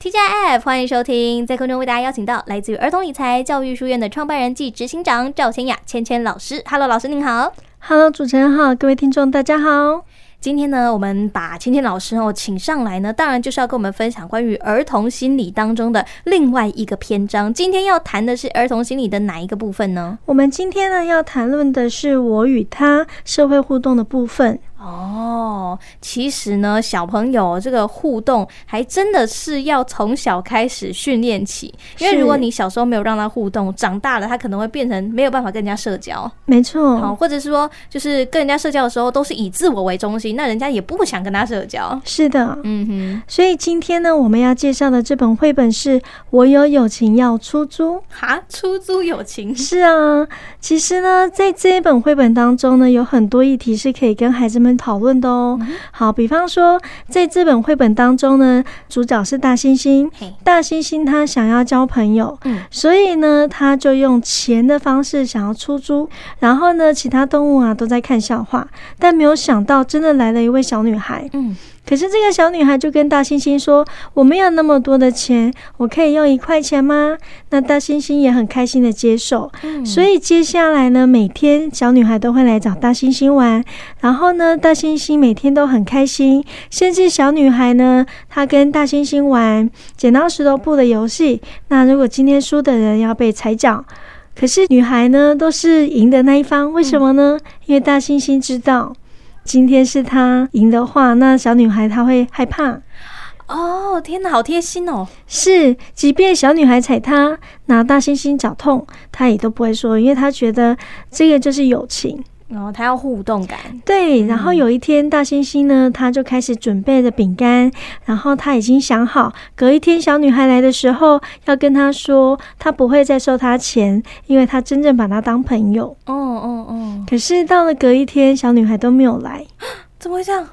TGIF，欢迎收听，在空中为大家邀请到来自于儿童理财教育书院的创办人暨执行长赵千雅千千老师。Hello，老师您好。Hello，主持人好，各位听众大家好。今天呢，我们把芊芊老师哦请上来呢，当然就是要跟我们分享关于儿童心理当中的另外一个篇章。今天要谈的是儿童心理的哪一个部分呢？我们今天呢要谈论的是我与他社会互动的部分。哦，其实呢，小朋友这个互动还真的是要从小开始训练起，因为如果你小时候没有让他互动，长大了他可能会变成没有办法跟人家社交。没错，好，或者是说，就是跟人家社交的时候都是以自我为中心，那人家也不想跟他社交。是的，嗯哼。所以今天呢，我们要介绍的这本绘本是《我有友情要出租》。哈，出租友情？是啊，其实呢，在这一本绘本当中呢，有很多议题是可以跟孩子们讨论的哦。好，比方说，在这本绘本当中呢，主角是大猩猩。大猩猩他想要交朋友，所以呢，他就用钱的方式想要出租。然后呢，其他动物啊都在看笑话，但没有想到，真的来了一位小女孩。嗯。可是这个小女孩就跟大猩猩说：“我没有那么多的钱，我可以用一块钱吗？”那大猩猩也很开心的接受。嗯。所以接下来呢，每天小女孩都会来找大猩猩玩，然后呢，大猩猩每天都很开心。甚至小女孩呢，她跟大猩猩玩剪刀石头布的游戏。那如果今天输的人要被踩脚，可是女孩呢都是赢的那一方，为什么呢？嗯。因为大猩猩知道。今天是他赢的话，那小女孩她会害怕。哦，天哪，好贴心哦！是，即便小女孩踩他，拿大猩猩脚痛，他也都不会说，因为他觉得这个就是友情。然后他要互动感，对。然后有一天，大猩猩呢，他就开始准备着饼干，然后他已经想好，隔一天小女孩来的时候，要跟他说，他不会再收他钱，因为他真正把他当朋友。哦哦哦。可是到了隔一天，小女孩都没有来，怎么会这样？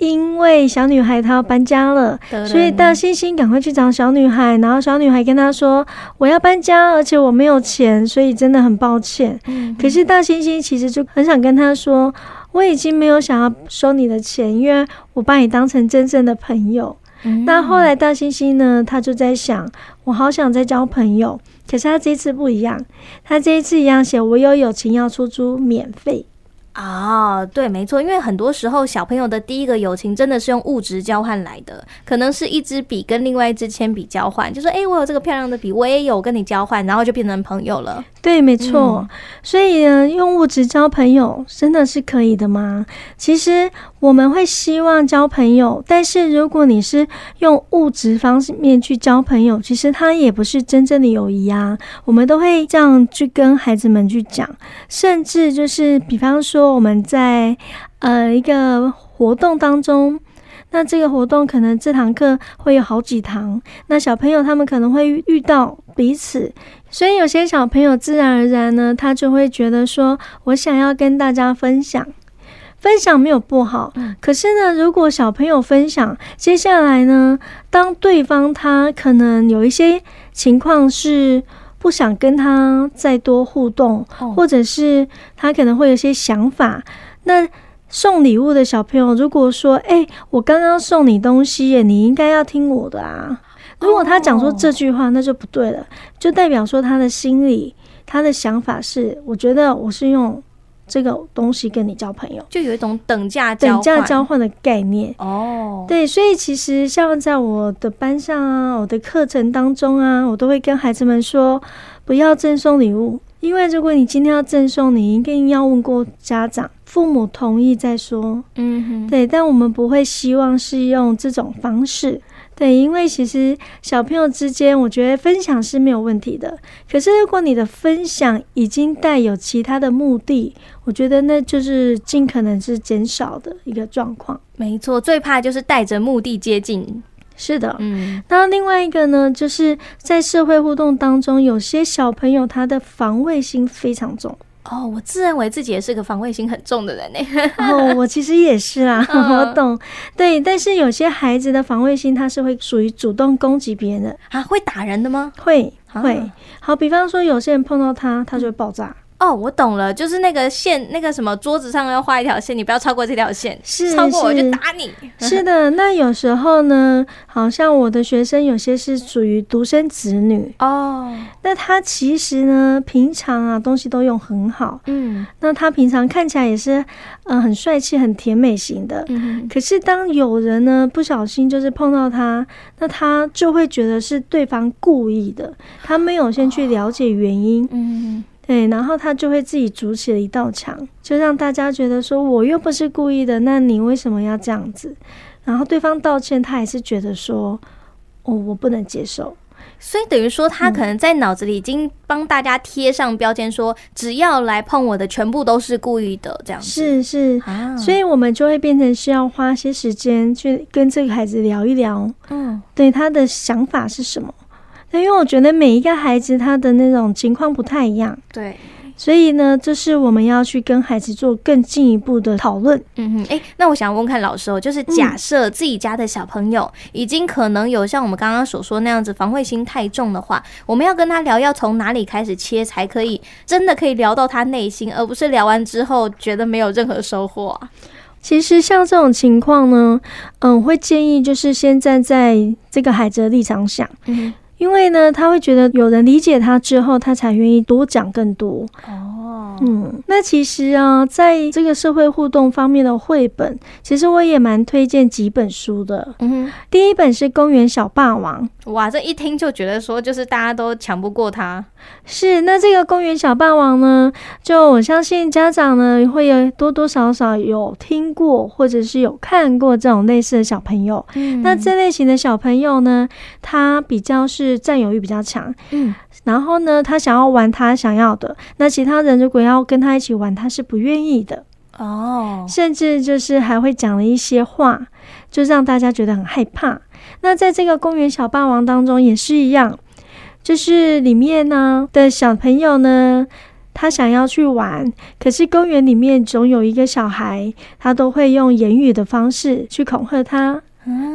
因为小女孩她要搬家了，所以大猩猩赶快去找小女孩，然后小女孩跟她说：“我要搬家，而且我没有钱，所以真的很抱歉。”可是大猩猩其实就很想跟她说：“我已经没有想要收你的钱，因为我把你当成真正的朋友。”那后来大猩猩呢，他就在想：“我好想再交朋友。”可是他这次不一样，他这一次一样写：“我有友情要出租，免费。”啊，对，没错，因为很多时候小朋友的第一个友情真的是用物质交换来的，可能是一支笔跟另外一支铅笔交换，就说，哎，我有这个漂亮的笔，我也有跟你交换，然后就变成朋友了。对，没错。嗯、所以呢，用物质交朋友真的是可以的吗？其实我们会希望交朋友，但是如果你是用物质方面去交朋友，其实它也不是真正的友谊啊。我们都会这样去跟孩子们去讲，甚至就是比方说我们在呃一个活动当中。那这个活动可能这堂课会有好几堂，那小朋友他们可能会遇到彼此，所以有些小朋友自然而然呢，他就会觉得说，我想要跟大家分享，分享没有不好，可是呢，如果小朋友分享，接下来呢，当对方他可能有一些情况是不想跟他再多互动，或者是他可能会有些想法，那。送礼物的小朋友，如果说：“哎、欸，我刚刚送你东西耶，你应该要听我的啊。”如果他讲说这句话，那就不对了，就代表说他的心里，他的想法是：我觉得我是用这个东西跟你交朋友，就有一种等价交等价交换的概念。哦，对，所以其实像在我的班上啊，我的课程当中啊，我都会跟孩子们说，不要赠送礼物。因为如果你今天要赠送，你一定要问过家长、父母同意再说。嗯哼，对，但我们不会希望是用这种方式。对，因为其实小朋友之间，我觉得分享是没有问题的。可是如果你的分享已经带有其他的目的，我觉得那就是尽可能是减少的一个状况。没错，最怕就是带着目的接近。是的，嗯，那另外一个呢，就是在社会互动当中，有些小朋友他的防卫心非常重。哦，我自认为自己也是个防卫心很重的人呢。哦，我其实也是啊，我懂。对，但是有些孩子的防卫心，他是会属于主动攻击别人的啊，会打人的吗？会，会。好，比方说有些人碰到他，他就会爆炸。哦，我懂了，就是那个线，那个什么桌子上要画一条线，你不要超过这条线，是超过我就打你。是的，那有时候呢，好像我的学生有些是属于独生子女。哦，那他其实呢，平常啊东西都用很好，嗯，那他平常看起来也是嗯、呃、很帅气、很甜美型的，嗯，可是当有人呢不小心就是碰到他，那他就会觉得是对方故意的，他没有先去了解原因，嗯。对，然后他就会自己筑起了一道墙，就让大家觉得说我又不是故意的，那你为什么要这样子？然后对方道歉，他还是觉得说，哦，我不能接受。所以等于说，他可能在脑子里已经帮大家贴上标签，说只要来碰我的，全部都是故意的，这样子。是是啊，所以我们就会变成需要花些时间去跟这个孩子聊一聊，嗯，对他的想法是什么。因为我觉得每一个孩子他的那种情况不太一样，对，所以呢，这是我们要去跟孩子做更进一步的讨论。嗯哼，诶，那我想问看老师哦，就是假设自己家的小朋友已经可能有像我们刚刚所说那样子防卫心太重的话，我们要跟他聊，要从哪里开始切才可以真的可以聊到他内心，而不是聊完之后觉得没有任何收获啊？其实像这种情况呢，嗯，我会建议就是先站在这个孩子的立场想。嗯。因为呢，他会觉得有人理解他之后，他才愿意多讲更多。哦，嗯，那其实啊，在这个社会互动方面的绘本，其实我也蛮推荐几本书的。嗯哼，第一本是《公园小霸王》。哇，这一听就觉得说，就是大家都抢不过他。是，那这个公园小霸王呢，就我相信家长呢会有多多少少有听过，或者是有看过这种类似的小朋友。嗯，那这类型的小朋友呢，他比较是占有欲比较强。嗯，然后呢，他想要玩他想要的，那其他人如果要跟他一起玩，他是不愿意的。哦，甚至就是还会讲了一些话，就让大家觉得很害怕。那在这个公园小霸王当中也是一样。就是里面呢的小朋友呢，他想要去玩，可是公园里面总有一个小孩，他都会用言语的方式去恐吓他，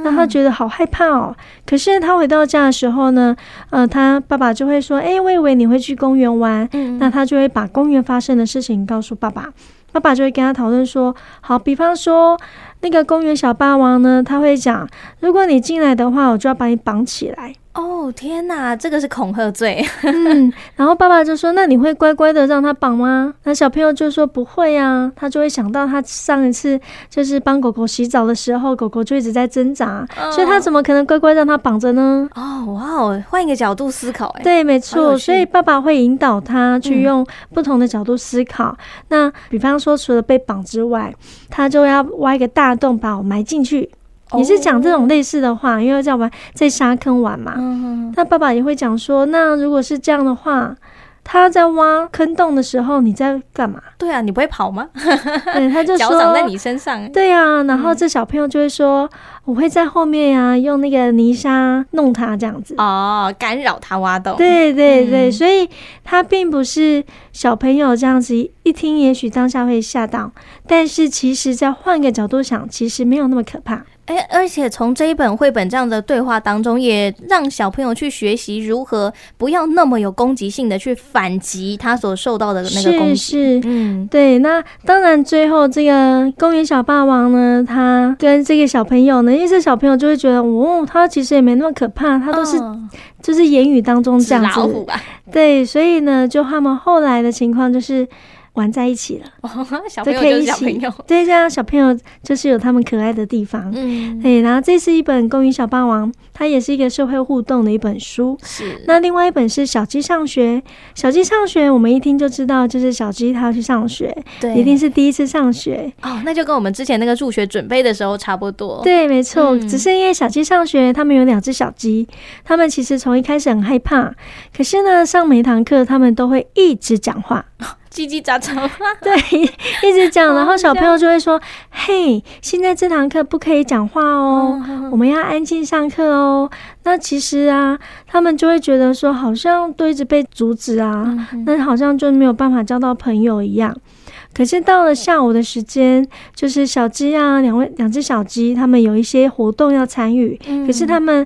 让他觉得好害怕哦。可是他回到家的时候呢，呃，他爸爸就会说：“哎，我以为你会去公园玩。”那他就会把公园发生的事情告诉爸爸，爸爸就会跟他讨论说：“好，比方说那个公园小霸王呢，他会讲，如果你进来的话，我就要把你绑起来。”哦天哪，这个是恐吓罪。嗯，然后爸爸就说：“那你会乖乖的让他绑吗？”那小朋友就说：“不会啊。”他就会想到他上一次就是帮狗狗洗澡的时候，狗狗就一直在挣扎，哦、所以他怎么可能乖乖让他绑着呢？哦，哇哦，换一个角度思考，哎，对，没错。所以爸爸会引导他去用不同的角度思考。嗯、那比方说，除了被绑之外，他就要挖一个大洞把我埋进去。你是讲这种类似的话，因为在玩在沙坑玩嘛。那爸爸也会讲说，那如果是这样的话，他在挖坑洞的时候，你在干嘛？对啊，你不会跑吗？对，他就说脚长在你身上。对啊，然后这小朋友就会说，我会在后面呀，用那个泥沙弄他这样子。哦，干扰他挖洞。对对对，所以他并不是小朋友这样子一听，也许当下会吓到，但是其实在换个角度想，其实没有那么可怕。哎，而且从这一本绘本这样的对话当中，也让小朋友去学习如何不要那么有攻击性的去反击他所受到的那个攻击。是，是，嗯，对。那当然，最后这个公园小霸王呢，他跟这个小朋友呢，因为这小朋友就会觉得，哦，他其实也没那么可怕，他都是、嗯、就是言语当中这样子。老虎啊。对，所以呢，就他们后来的情况就是。玩在一起了，哦，小朋友就是小朋友，对，这样小朋友就是有他们可爱的地方，嗯，对。然后这是一本《公园小霸王》，它也是一个社会互动的一本书。是。那另外一本是《小鸡上学》，小鸡上学，我们一听就知道，就是小鸡它要去上学，对，一定是第一次上学。哦，那就跟我们之前那个入学准备的时候差不多。对，没错，嗯，只是因为小鸡上学，他们有两只小鸡，他们其实从一开始很害怕，可是呢，上每一堂课，他们都会一直讲话。叽叽喳喳，对，一直讲，然后小朋友就会说：“嘿，现在这堂课不可以讲话哦，我们要安静上课哦。”那其实啊，他们就会觉得说，好像都一直被阻止啊，那好像就没有办法交到朋友一样。可是到了下午的时间，就是小鸡啊，两位两只小鸡，他们有一些活动要参与，可是他们。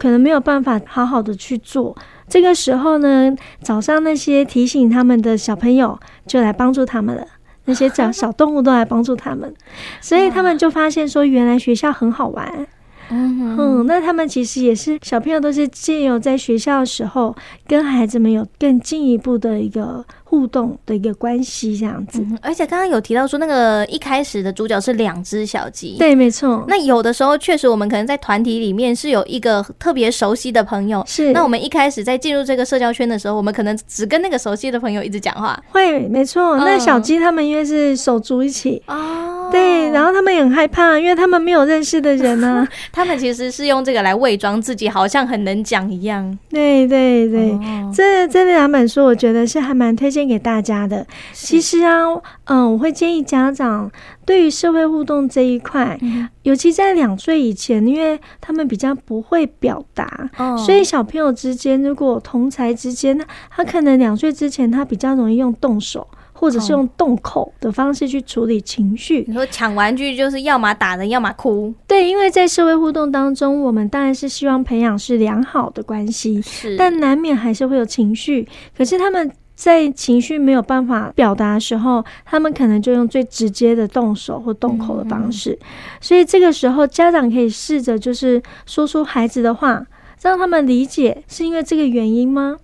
可能没有办法好好的去做。这个时候呢，早上那些提醒他们的小朋友就来帮助他们了，那些小小动物都来帮助他们，所以他们就发现说，原来学校很好玩。嗯嗯，那他们其实也是小朋友，都是借由在学校的时候，跟孩子们有更进一步的一个。互动的一个关系这样子，嗯，而且刚刚有提到说，那个一开始的主角是两只小鸡，对，没错。那有的时候确实，我们可能在团体里面是有一个特别熟悉的朋友，是。那我们一开始在进入这个社交圈的时候，我们可能只跟那个熟悉的朋友一直讲话，会，没错。那小鸡他们因为是手足一起，哦，对，然后他们也很害怕，因为他们没有认识的人呢，啊，他们其实是用这个来伪装自己，好像很能讲一样。对对对，哦，这这两本书我觉得是还蛮推荐。给大家的，其实啊，嗯，我会建议家长对于社会互动这一块，嗯、尤其在两岁以前，因为他们比较不会表达，哦、所以小朋友之间，如果同才之间，他可能两岁之前，他比较容易用动手或者是用动口的方式去处理情绪。你说抢玩具就是要么打人，要么哭。对，因为在社会互动当中，我们当然是希望培养是良好的关系，是，但难免还是会有情绪。可是他们。在情绪没有办法表达的时候，他们可能就用最直接的动手或动口的方式。所以这个时候，家长可以试着就是说出孩子的话，让他们理解是因为这个原因吗？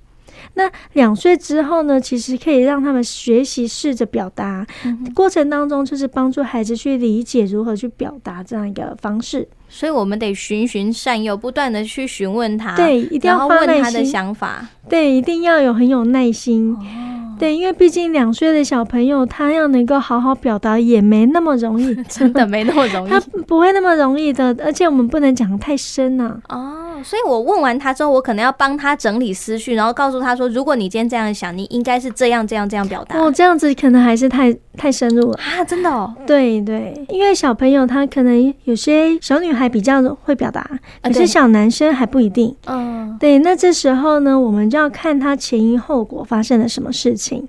那两岁之后呢，其实可以让他们学习试着表达，嗯、过程当中就是帮助孩子去理解如何去表达这样一个方式。所以我们得循循善诱，不断的去询问他，对，一定要问他的想法，对，一定要有很有耐心，哦、对，因为毕竟两岁的小朋友，他要能够好好表达也没那么容易，真的没那么容易，他不会那么容易的，而且我们不能讲太深了、啊。哦。所以我问完他之后，我可能要帮他整理思绪，然后告诉他说：“如果你今天这样想，你应该是这样、这样、这样表达。”哦，这样子可能还是太太深入了啊！真的哦，对对，因为小朋友他可能有些小女孩比较会表达，可是小男生还不一定。嗯，对，那这时候呢，我们就要看他前因后果发生了什么事情。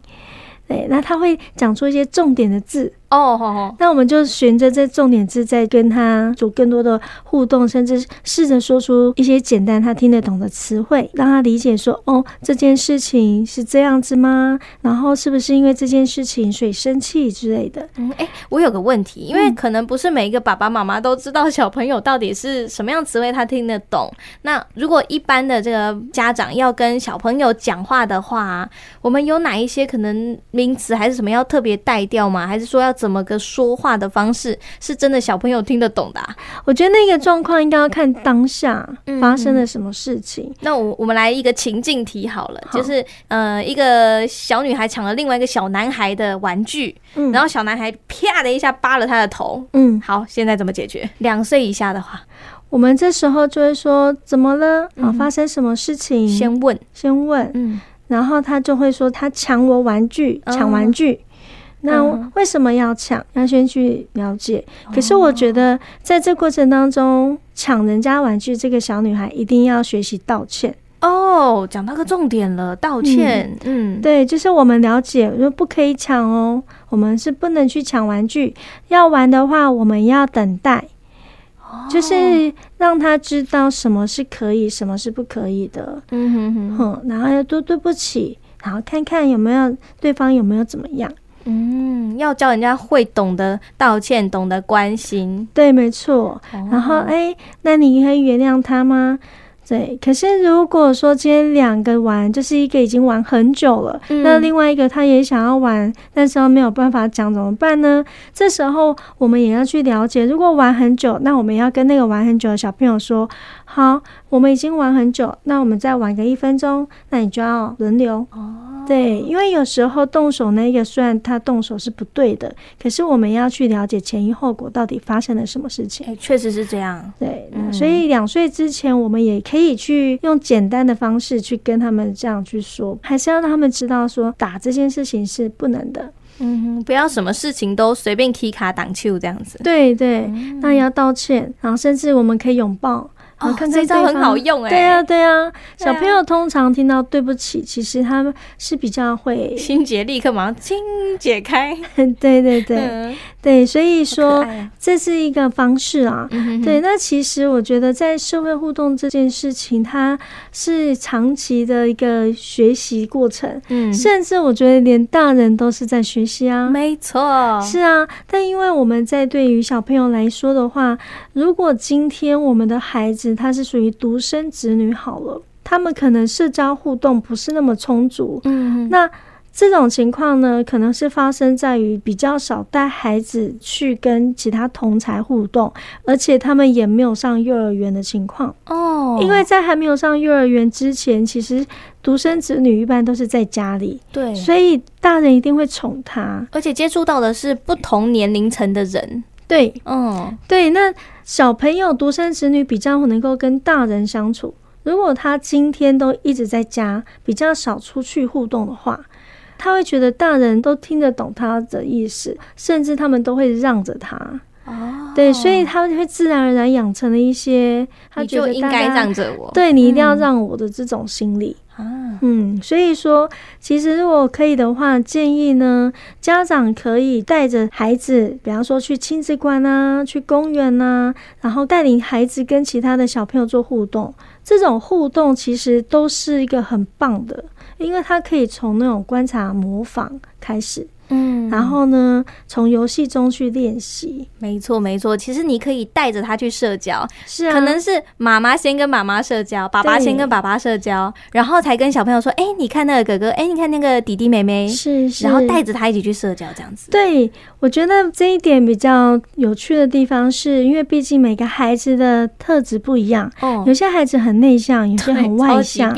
对，那他会讲出一些重点的字。哦，好好，那我们就循着这重点字，再跟他做更多的互动，甚至试着说出一些简单他听得懂的词汇，让他理解说，哦，这件事情是这样子吗？然后是不是因为这件事情所以生气之类的？嗯，哎，我有个问题，因为可能不是每一个爸爸妈妈都知道小朋友到底是什么样词汇他听得懂。那如果一般的这个家长要跟小朋友讲话的话，我们有哪一些可能名词还是什么要特别带掉吗？还是说要？怎么个说话的方式是真的小朋友听得懂的啊？我觉得那个状况应该要看当下发生了什么事情。那我我们来一个情境题好了，好，就是呃一个小女孩抢了另外一个小男孩的玩具，嗯，然后小男孩啪的一下扒了他的头。嗯，好，现在怎么解决？两岁以下的话，我们这时候就会说怎么了？啊，发生什么事情？先问，先问，嗯，然后他就会说他抢我玩具，抢玩具。嗯那为什么要抢？要先去了解。可是我觉得，在这过程当中，抢人家玩具，这个小女孩一定要学习道歉。哦，讲到个重点了，道歉。嗯，嗯，对，就是我们了解，说不可以抢哦，我们是不能去抢玩具。要玩的话，我们要等待。哦，就是让他知道什么是可以，什么是不可以的。嗯哼哼，哼，然后要多对不起，然后看看有没有对方有没有怎么样。嗯，要教人家会懂得道歉，懂得关心，对，没错。哦、然后，哎，那你可以原谅他吗？对。可是如果说今天两个玩，就是一个已经玩很久了，嗯、那另外一个他也想要玩，但是没有办法讲，怎么办呢？这时候我们也要去了解，如果玩很久，那我们要跟那个玩很久的小朋友说，好，我们已经玩很久，那我们再玩个一分钟，那你就要轮流。哦。对，因为有时候动手那个虽然他动手是不对的，可是我们要去了解前因后果，到底发生了什么事情。确实是这样。对，嗯、所以两岁之前，我们也可以去用简单的方式去跟他们这样去说，还是要让他们知道说打这件事情是不能的。嗯哼，不要什么事情都随便踢卡挡球这样子。对对，那也要道歉，然后甚至我们可以拥抱。哦，看看这招很好用哎。对啊，对啊，小朋友通常听到对不起，其实他们是比较会 心结立刻马上清解开。对对对对，所以说这是一个方式啊。对，那其实我觉得在社会互动这件事情，它是长期的一个学习过程。嗯，甚至我觉得连大人都是在学习啊。没错，是啊。但因为我们在对于小朋友来说的话，如果今天我们的孩子他是属于独生子女，好了，他们可能社交互动不是那么充足。嗯，那这种情况呢，可能是发生在于比较少带孩子去跟其他同才互动，而且他们也没有上幼儿园的情况。哦，因为在还没有上幼儿园之前，其实独生子女一般都是在家里，对，所以大人一定会宠他，而且接触到的是不同年龄层的人。对，嗯，对，那小朋友独生子女比较能够跟大人相处。如果他今天都一直在家，比较少出去互动的话，他会觉得大人都听得懂他的意思，甚至他们都会让着他。哦，对，所以他会自然而然养成了一些，他觉得应该让着我，对，你一定要让我的这种心理。啊，嗯，所以说，其实如果可以的话，建议呢，家长可以带着孩子，比方说去亲子馆啊，去公园啊，然后带领孩子跟其他的小朋友做互动。这种互动其实都是一个很棒的，因为他可以从那种观察、模仿开始。嗯，然后呢，从游戏中去练习。没错，没错。其实你可以带着他去社交，是啊，可能是妈妈先跟妈妈社交，爸爸先跟爸爸社交，然后才跟小朋友说：“哎，你看那个哥哥，哎，你看那个弟弟妹妹。”是是。然后带着他一起去社交，这样子。对，我觉得这一点比较有趣的地方是，因为毕竟每个孩子的特质不一样。哦。有些孩子很内向，有些很外向。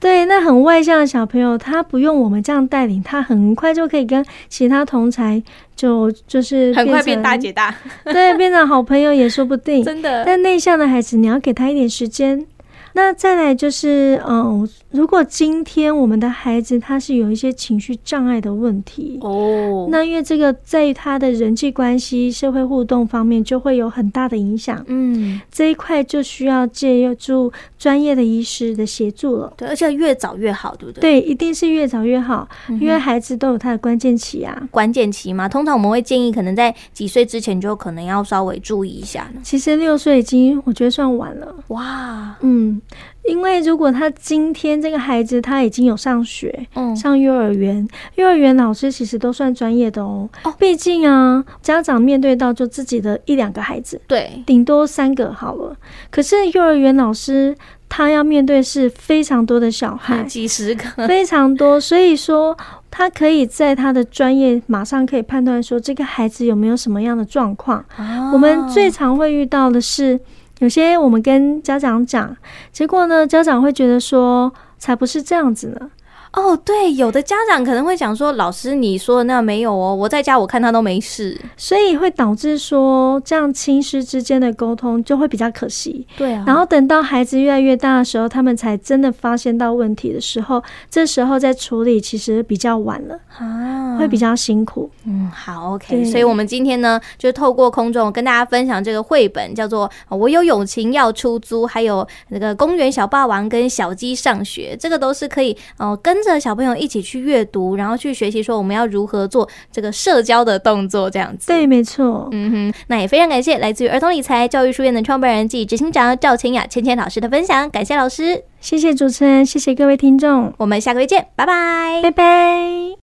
对，那很外向的小朋友，他不用我们这样带领，他很快就可以跟其他同才就就是很快变大姐大，对，变成好朋友也说不定。真的，但内向的孩子，你要给他一点时间。那再来就是，嗯，如果今天我们的孩子他是有一些情绪障碍的问题哦，那因为这个在他的人际关系、社会互动方面就会有很大的影响，嗯，这一块就需要借助专业的医师的协助了。对，而且越早越好，对不对？对，一定是越早越好，因为孩子都有他的关键期啊，关键期嘛。通常我们会建议，可能在几岁之前就可能要稍微注意一下。其实六岁已经我觉得算晚了，哇，嗯。因为如果他今天这个孩子他已经有上学，嗯，上幼儿园，幼儿园老师其实都算专业的哦。哦，毕竟啊，家长面对到就自己的一两个孩子，对，顶多三个好了。可是幼儿园老师他要面对是非常多的小孩，几十个，非常多。所以说，他可以在他的专业马上可以判断说这个孩子有没有什么样的状况。哦，我们最常会遇到的是。有些我们跟家长讲，结果呢，家长会觉得说，才不是这样子呢。哦，对，有的家长可能会讲说，老师你说的那没有哦，我在家我看他都没事，所以会导致说这样亲师之间的沟通就会比较可惜。对啊，然后等到孩子越来越大的时候，他们才真的发现到问题的时候，这时候再处理其实比较晚了啊，会比较辛苦。嗯，好，OK。所以我们今天呢，就透过空中跟大家分享这个绘本，叫做《我有友情要出租》，还有那个公园小霸王跟小鸡上学，这个都是可以哦、呃、跟。跟着小朋友一起去阅读，然后去学习，说我们要如何做这个社交的动作，这样子。对，没错。嗯哼，那也非常感谢来自于儿童理财教育书院的创办人暨执行长赵清雅芊芊老师的分享，感谢老师，谢谢主持人，谢谢各位听众，我们下个月见，拜拜，拜拜。